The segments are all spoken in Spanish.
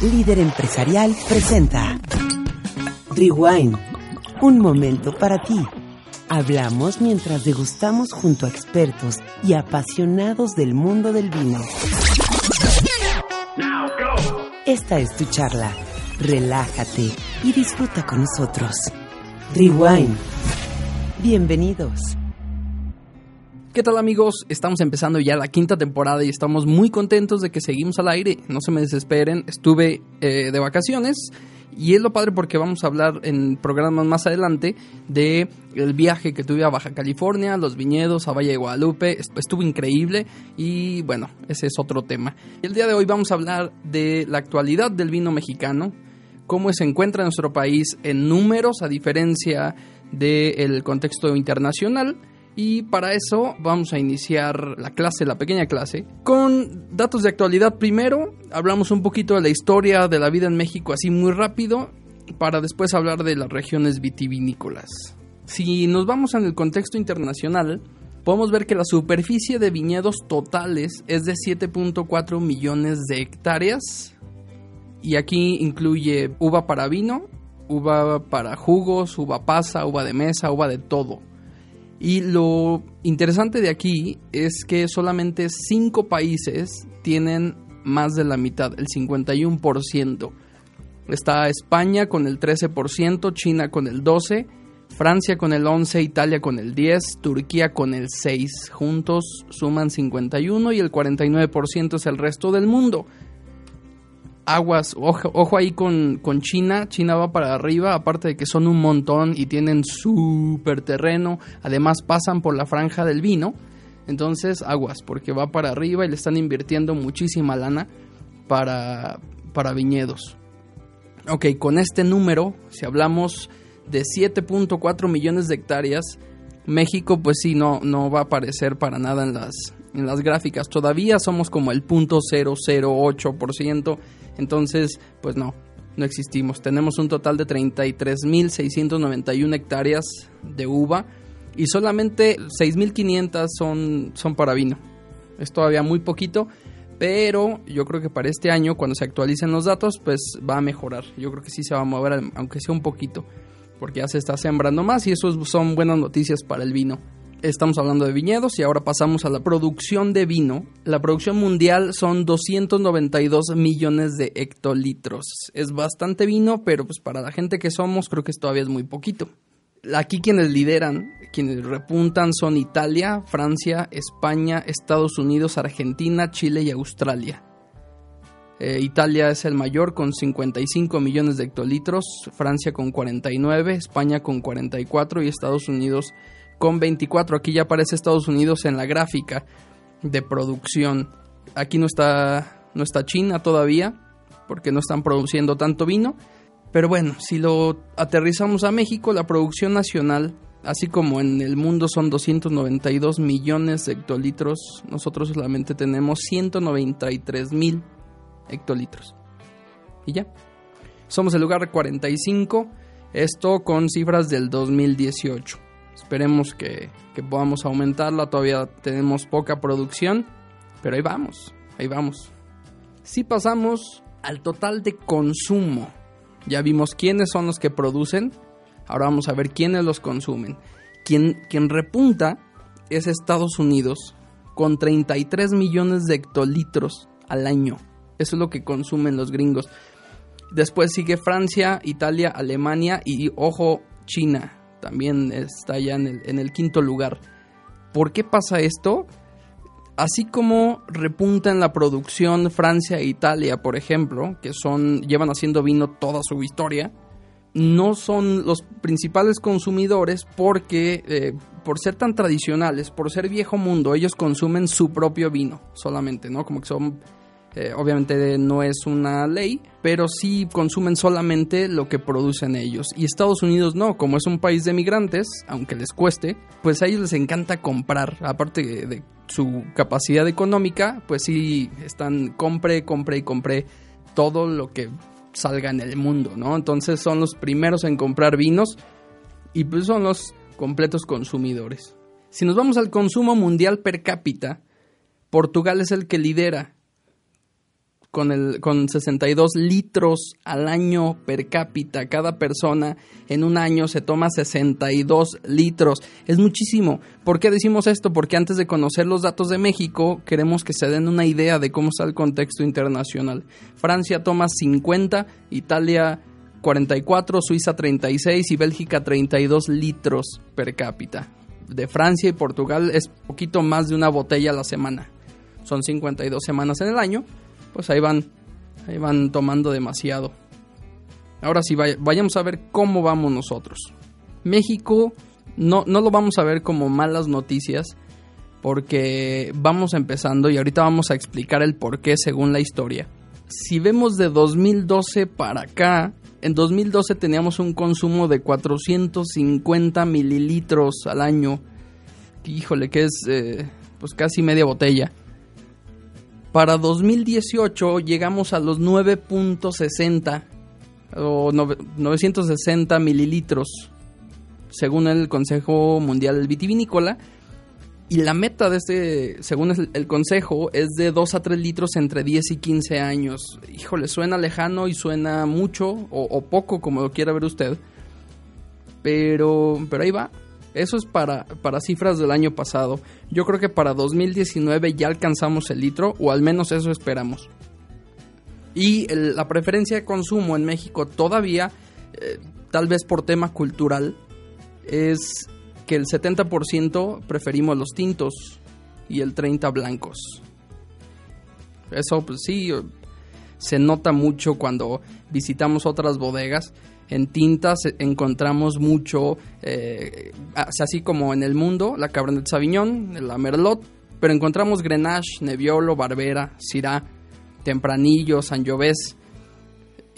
líder empresarial, presenta Rewind. Un momento para ti. Hablamos mientras degustamos junto a expertos y apasionados del mundo del vino. Esta es tu charla. Relájate y disfruta con nosotros. Rewind. Bienvenidos. ¿Qué tal amigos? Estamos empezando ya la quinta temporada y estamos muy contentos de que seguimos al aire. No se me desesperen, estuve eh, de vacaciones y es lo padre porque vamos a hablar en programas más adelante de el viaje que tuve a Baja California, los viñedos, a Valle de Guadalupe. Estuvo increíble y bueno, ese es otro tema. El día de hoy vamos a hablar de la actualidad del vino mexicano, cómo se encuentra en nuestro país en números a diferencia del contexto internacional y para eso vamos a iniciar la clase, la pequeña clase, con datos de actualidad primero. Hablamos un poquito de la historia de la vida en México así muy rápido, para después hablar de las regiones vitivinícolas. Si nos vamos en el contexto internacional, podemos ver que la superficie de viñedos totales es de 7.4 millones de hectáreas. Y aquí incluye uva para vino, uva para jugos, uva pasa, uva de mesa, uva de todo. Y lo interesante de aquí es que solamente cinco países tienen más de la mitad, el 51%. Está España con el 13%, China con el 12%, Francia con el 11%, Italia con el 10%, Turquía con el 6%. Juntos suman 51% y el 49% es el resto del mundo aguas, ojo, ahí con, con, China, China va para arriba, aparte de que son un montón y tienen súper terreno, además pasan por la franja del vino, entonces aguas, porque va para arriba y le están invirtiendo muchísima lana para, para viñedos. Ok, con este número, si hablamos de 7.4 millones de hectáreas, México pues sí, no, no va a aparecer para nada en las, en las gráficas. Todavía somos como el 0.008%, entonces pues no, no existimos. Tenemos un total de 33.691 hectáreas de uva y solamente 6.500 son, son para vino. Es todavía muy poquito, pero yo creo que para este año, cuando se actualicen los datos, pues va a mejorar. Yo creo que sí se va a mover, aunque sea un poquito, porque ya se está sembrando más y eso son buenas noticias para el vino. Estamos hablando de viñedos y ahora pasamos a la producción de vino. La producción mundial son 292 millones de hectolitros. Es bastante vino, pero pues para la gente que somos creo que todavía es muy poquito. Aquí quienes lideran, quienes repuntan son Italia, Francia, España, Estados Unidos, Argentina, Chile y Australia. Eh, Italia es el mayor con 55 millones de hectolitros, Francia con 49, España con 44 y Estados Unidos con 24. Aquí ya aparece Estados Unidos en la gráfica de producción. Aquí no está, no está China todavía, porque no están produciendo tanto vino. Pero bueno, si lo aterrizamos a México, la producción nacional, así como en el mundo son 292 millones de hectolitros, nosotros solamente tenemos 193 mil hectolitros. Y ya. Somos el lugar 45, esto con cifras del 2018. Esperemos que, podamos aumentarla. Todavía tenemos poca producción. Pero ahí vamos, ahí vamos. Si pasamos al total de consumo, ya vimos quiénes son los que producen. Ahora vamos a ver quiénes los consumen. Quien, quien repunta es Estados Unidos con 33 millones de hectolitros al año. Eso es lo que consumen los gringos. Después sigue Francia, Italia, Alemania y, ojo, China también está ya en el, quinto lugar. ¿Por qué pasa esto? Así como repunta en la producción Francia e Italia, por ejemplo, que son llevan haciendo vino toda su historia, no son los principales consumidores porque eh, por ser tan tradicionales, por ser viejo mundo, ellos consumen su propio vino solamente, ¿no? Como que son eh, obviamente no es una ley, pero sí consumen solamente lo que producen ellos. Y Estados Unidos no, como es un país de migrantes, aunque les cueste, pues a ellos les encanta comprar, aparte de su capacidad económica, pues sí están compre, compre y compre todo lo que salga en el mundo, ¿no? Entonces son los primeros en comprar vinos y pues son los completos consumidores. Si nos vamos al consumo mundial per cápita, Portugal es el que lidera con, el, con 62 litros al año per cápita. Cada persona en un año se toma 62 litros. Es muchísimo. ¿Por qué decimos esto? Porque antes de conocer los datos de México, queremos que se den una idea de cómo está el contexto internacional. Francia toma 50, Italia 44, Suiza 36 y Bélgica 32 litros per cápita. De Francia y Portugal es poquito más de una botella a la semana. Son 52 semanas en el año, pues ahí van, ahí van tomando demasiado. Ahora sí, vayamos a ver cómo vamos nosotros. México no, no lo vamos a ver como malas noticias, porque vamos empezando y ahorita vamos a explicar el por qué según la historia. Si vemos de 2012 para acá, en 2012 teníamos un consumo de 450 mililitros al año. Híjole, que es eh, pues casi media botella. Para 2018 llegamos a los 9.60 o 960 mililitros, según el Consejo Mundial Vitivinícola. Y la meta de este, según el, consejo, es de 2 a 3 litros entre 10 y 15 años. Híjole, suena lejano y suena mucho o, poco, como lo quiera ver usted. Pero, pero ahí va. Eso es para, para cifras del año pasado. Yo creo que para 2019 ya alcanzamos el litro, o al menos eso esperamos. Y la preferencia de consumo en México todavía, eh, tal vez por tema cultural, es que el 70% preferimos los tintos y el 30% blancos. Eso pues sí, se nota mucho cuando visitamos otras bodegas. En tintas encontramos mucho, eh, así como en el mundo, la Cabernet Sauvignon, la Merlot, pero encontramos Grenache, Nebbiolo, Barbera, Syrah, Tempranillo, Sangiovese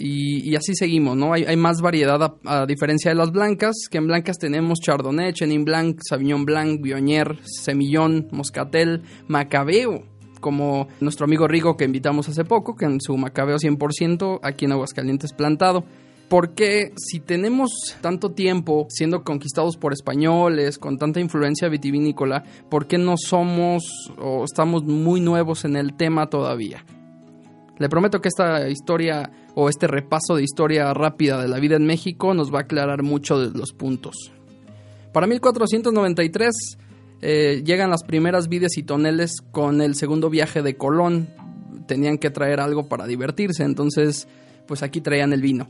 y, así seguimos, ¿no? Hay, más variedad a, diferencia de las blancas, que en blancas tenemos Chardonnay, Chenin Blanc, Sauvignon Blanc, Bionier, Semillón, Moscatel, Macabeo, como nuestro amigo Rigo que invitamos hace poco, que en su Macabeo 100% aquí en Aguascalientes plantado. Porque si tenemos tanto tiempo siendo conquistados por españoles, con tanta influencia vitivinícola, ¿por qué no somos o estamos muy nuevos en el tema todavía? Le prometo que esta historia o este repaso de historia rápida de la vida en México nos va a aclarar mucho de los puntos. Para 1493 eh, llegan las primeras vides y toneles con el segundo viaje de Colón. Tenían que traer algo para divertirse, entonces pues aquí traían el vino.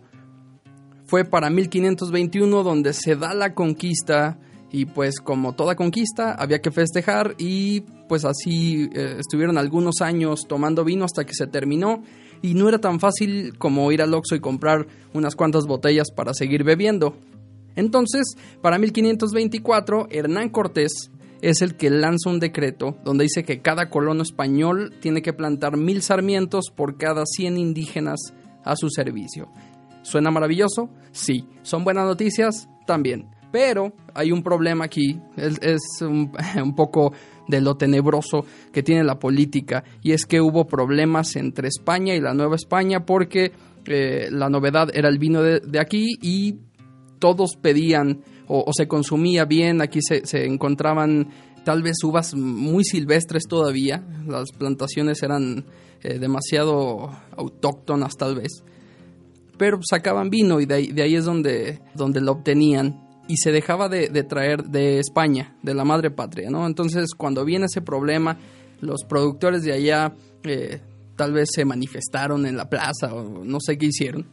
Fue para 1521 donde se da la conquista y pues como toda conquista había que festejar y pues así eh, estuvieron algunos años tomando vino hasta que se terminó y no era tan fácil como ir al Oxxo y comprar unas cuantas botellas para seguir bebiendo. Entonces, para 1524, Hernán Cortés es el que lanza un decreto donde dice que cada colono español tiene que plantar mil sarmientos por cada 100 indígenas a su servicio. ¿Suena maravilloso? Sí. ¿Son buenas noticias? También. Pero hay un problema aquí, es, un, poco de lo tenebroso que tiene la política, y es que hubo problemas entre España y la Nueva España porque eh, la novedad era el vino de, aquí y todos pedían o, se consumía bien, aquí se, encontraban tal vez uvas muy silvestres todavía, las plantaciones eran eh, demasiado autóctonas tal vez, pero sacaban vino y de ahí, es donde, donde lo obtenían y se dejaba de, traer de España, de la madre patria, ¿no? Entonces, cuando viene ese problema, los productores de allá eh, tal vez se manifestaron en la plaza o no sé qué hicieron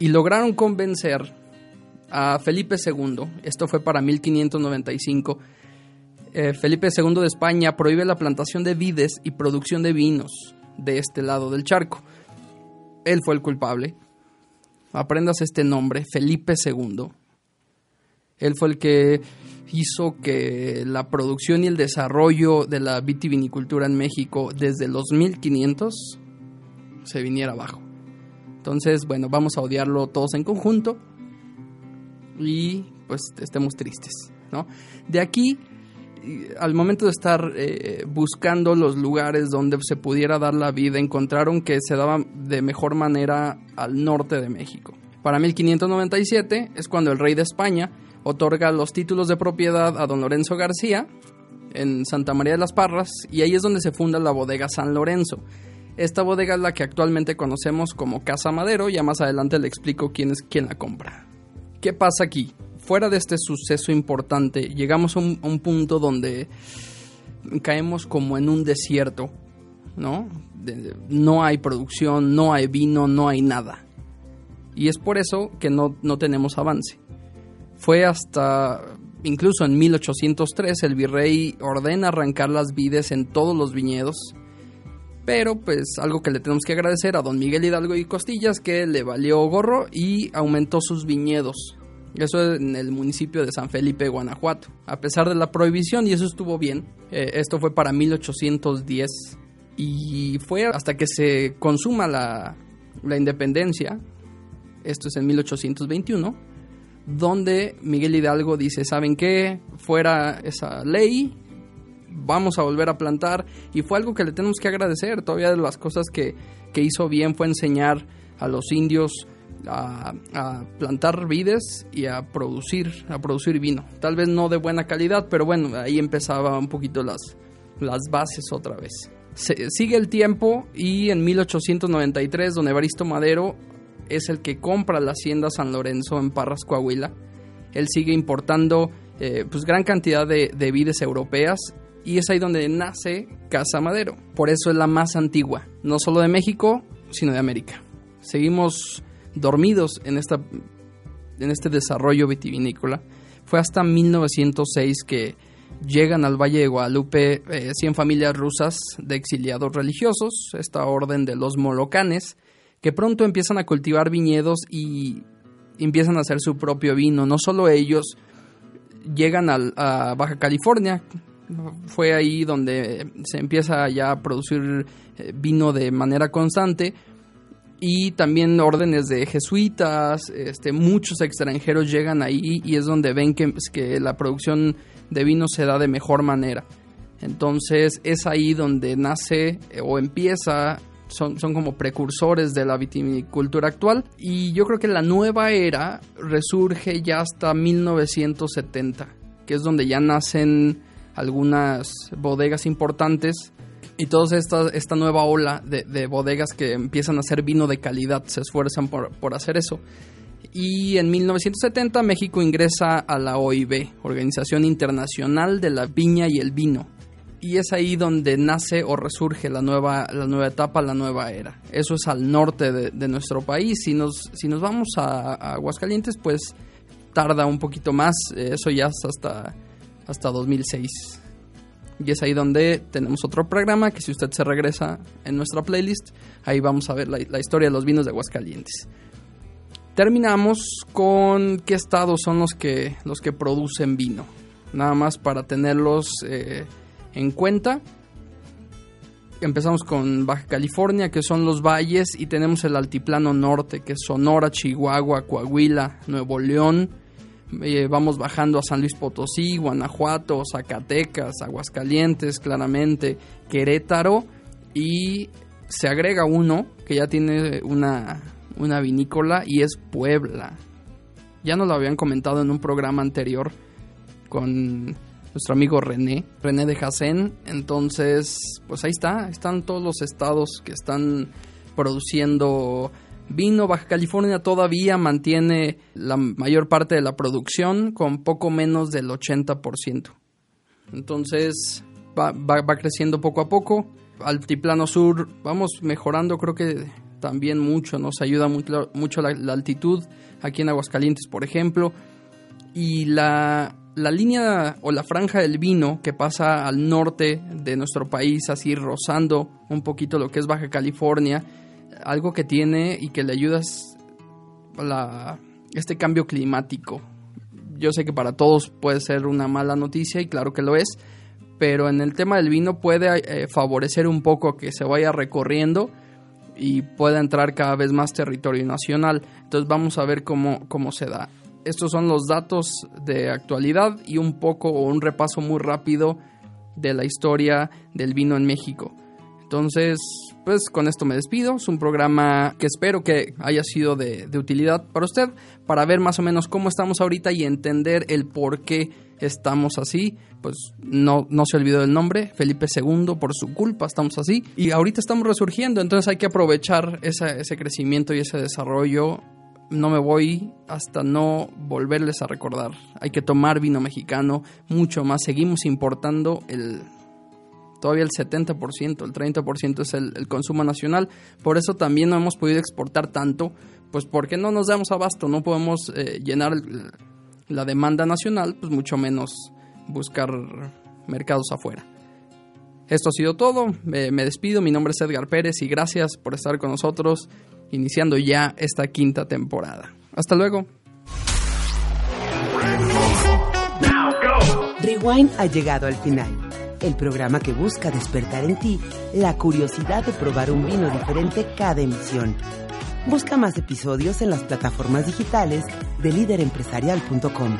y lograron convencer a Felipe II, esto fue para 1595, eh, Felipe II de España prohíbe la plantación de vides y producción de vinos de este lado del charco. Él fue el culpable. Aprendas este nombre, Felipe II. Él fue el que hizo que la producción y el desarrollo de la vitivinicultura en México desde los 1500 se viniera abajo. Entonces, bueno, vamos a odiarlo todos en conjunto y pues estemos tristes, ¿no? De aquí, al momento de estar eh, buscando los lugares donde se pudiera dar la vida, encontraron que se daba de mejor manera al norte de México. Para 1597 es cuando el rey de España otorga los títulos de propiedad a don Lorenzo García en Santa María de las Parras y ahí es donde se funda la bodega San Lorenzo. Esta bodega es la que actualmente conocemos como Casa Madero, ya más adelante le explico quién es quien la compra. ¿Qué pasa aquí? Fuera de este suceso importante, llegamos a un, punto donde caemos como en un desierto, ¿no? No hay producción, no hay vino, no hay nada. Y es por eso que no, no tenemos avance. Fue hasta, incluso en 1803, el virrey ordena arrancar las vides en todos los viñedos. Pero pues algo que le tenemos que agradecer a don Miguel Hidalgo y Costillas que le valió gorro y aumentó sus viñedos. Eso en el municipio de San Felipe, Guanajuato. A pesar de la prohibición, y eso estuvo bien, eh, esto fue para 1810 y fue hasta que se consuma la, la independencia, esto es en 1821, donde Miguel Hidalgo dice, ¿saben qué? Fuera esa ley, vamos a volver a plantar y fue algo que le tenemos que agradecer. Todavía de las cosas que, que hizo bien fue enseñar a los indios a, plantar vides y a producir, a producir vino. Tal vez no de buena calidad, pero bueno, ahí empezaba un poquito las, las bases otra vez. Sigue el tiempo y en 1893 don Evaristo Madero es el que compra la hacienda San Lorenzo en Parras, Coahuila. Él sigue importando eh, pues gran cantidad de, de vides europeas y es ahí donde nace Casa Madero. Por eso es la más antigua, no solo de México, sino de América. Seguimos dormidos en, esta, en este desarrollo vitivinícola. Fue hasta 1906 que llegan al Valle de Guadalupe eh, 100 familias rusas de exiliados religiosos, esta orden de los molocanes, que pronto empiezan a cultivar viñedos y empiezan a hacer su propio vino. No solo ellos llegan a Baja California, fue ahí donde se empieza ya a producir eh, vino de manera constante y también órdenes de jesuitas, este, muchos extranjeros llegan ahí y es donde ven que, que la producción de vino se da de mejor manera. Entonces es ahí donde nace eh, o empieza, son, son como precursores de la vitivinicultura actual y yo creo que la nueva era resurge ya hasta 1970, que es donde ya nacen algunas bodegas importantes y toda esta, esta nueva ola de, de bodegas que empiezan a hacer vino de calidad, se esfuerzan por, por hacer eso. Y en 1970 México ingresa a la OIB, Organización Internacional de la Viña y el Vino. Y es ahí donde nace o resurge la nueva, la nueva etapa, la nueva era. Eso es al norte de, nuestro país. Si nos, si nos vamos a, a Aguascalientes, pues tarda un poquito más. Eso ya es hasta, hasta 2006. Y es ahí donde tenemos otro programa que si usted se regresa en nuestra playlist, ahí vamos a ver la, historia de los vinos de Aguascalientes. Terminamos con qué estados son los que, los que producen vino. Nada más para tenerlos eh, en cuenta. Empezamos con Baja California, que son los valles, y tenemos el altiplano norte, que es Sonora, Chihuahua, Coahuila, Nuevo León. Eh, vamos bajando a San Luis Potosí, Guanajuato, Zacatecas, Aguascalientes, claramente, Querétaro, y se agrega uno que ya tiene una, una vinícola y es Puebla. Ya nos lo habían comentado en un programa anterior con nuestro amigo René, René de Jacén. Entonces, pues ahí está, están todos los estados que están produciendo vino. Baja California todavía mantiene la mayor parte de la producción con poco menos del 80%. Entonces, va, creciendo poco a poco. Altiplano Sur, vamos mejorando, creo que también mucho, nos ayuda mucho, mucho la, la altitud aquí en Aguascalientes, por ejemplo. Y la, la línea o la franja del vino que pasa al norte de nuestro país, así rozando un poquito lo que es Baja California, algo que tiene y que le ayuda es este cambio climático. Yo sé que para todos puede ser una mala noticia y claro que lo es, pero en el tema del vino puede eh, favorecer un poco que se vaya recorriendo y pueda entrar cada vez más territorio nacional. Entonces vamos a ver cómo, cómo se da. Estos son los datos de actualidad y un poco o un repaso muy rápido de la historia del vino en México. Entonces, pues con esto me despido. Es un programa que espero que haya sido de, utilidad para usted, para ver más o menos cómo estamos ahorita y entender el por qué estamos así, pues no, no se olvidó del nombre, Felipe II, por su culpa estamos así, y ahorita estamos resurgiendo, entonces hay que aprovechar ese crecimiento y ese desarrollo. No me voy hasta no volverles a recordar. Hay que tomar vino mexicano mucho más. Seguimos importando el todavía el 70%, el 30% es el, consumo nacional. Por eso también no hemos podido exportar tanto, pues porque no nos damos abasto, no podemos eh, llenar la demanda nacional, pues mucho menos buscar mercados afuera. Esto ha sido todo, me, despido, mi nombre es Edgar Pérez y gracias por estar con nosotros iniciando ya esta quinta temporada. Hasta luego. Rewind ha llegado al final, el programa que busca despertar en ti la curiosidad de probar un vino diferente cada emisión Busca más episodios en las plataformas digitales de líderempresarial.com.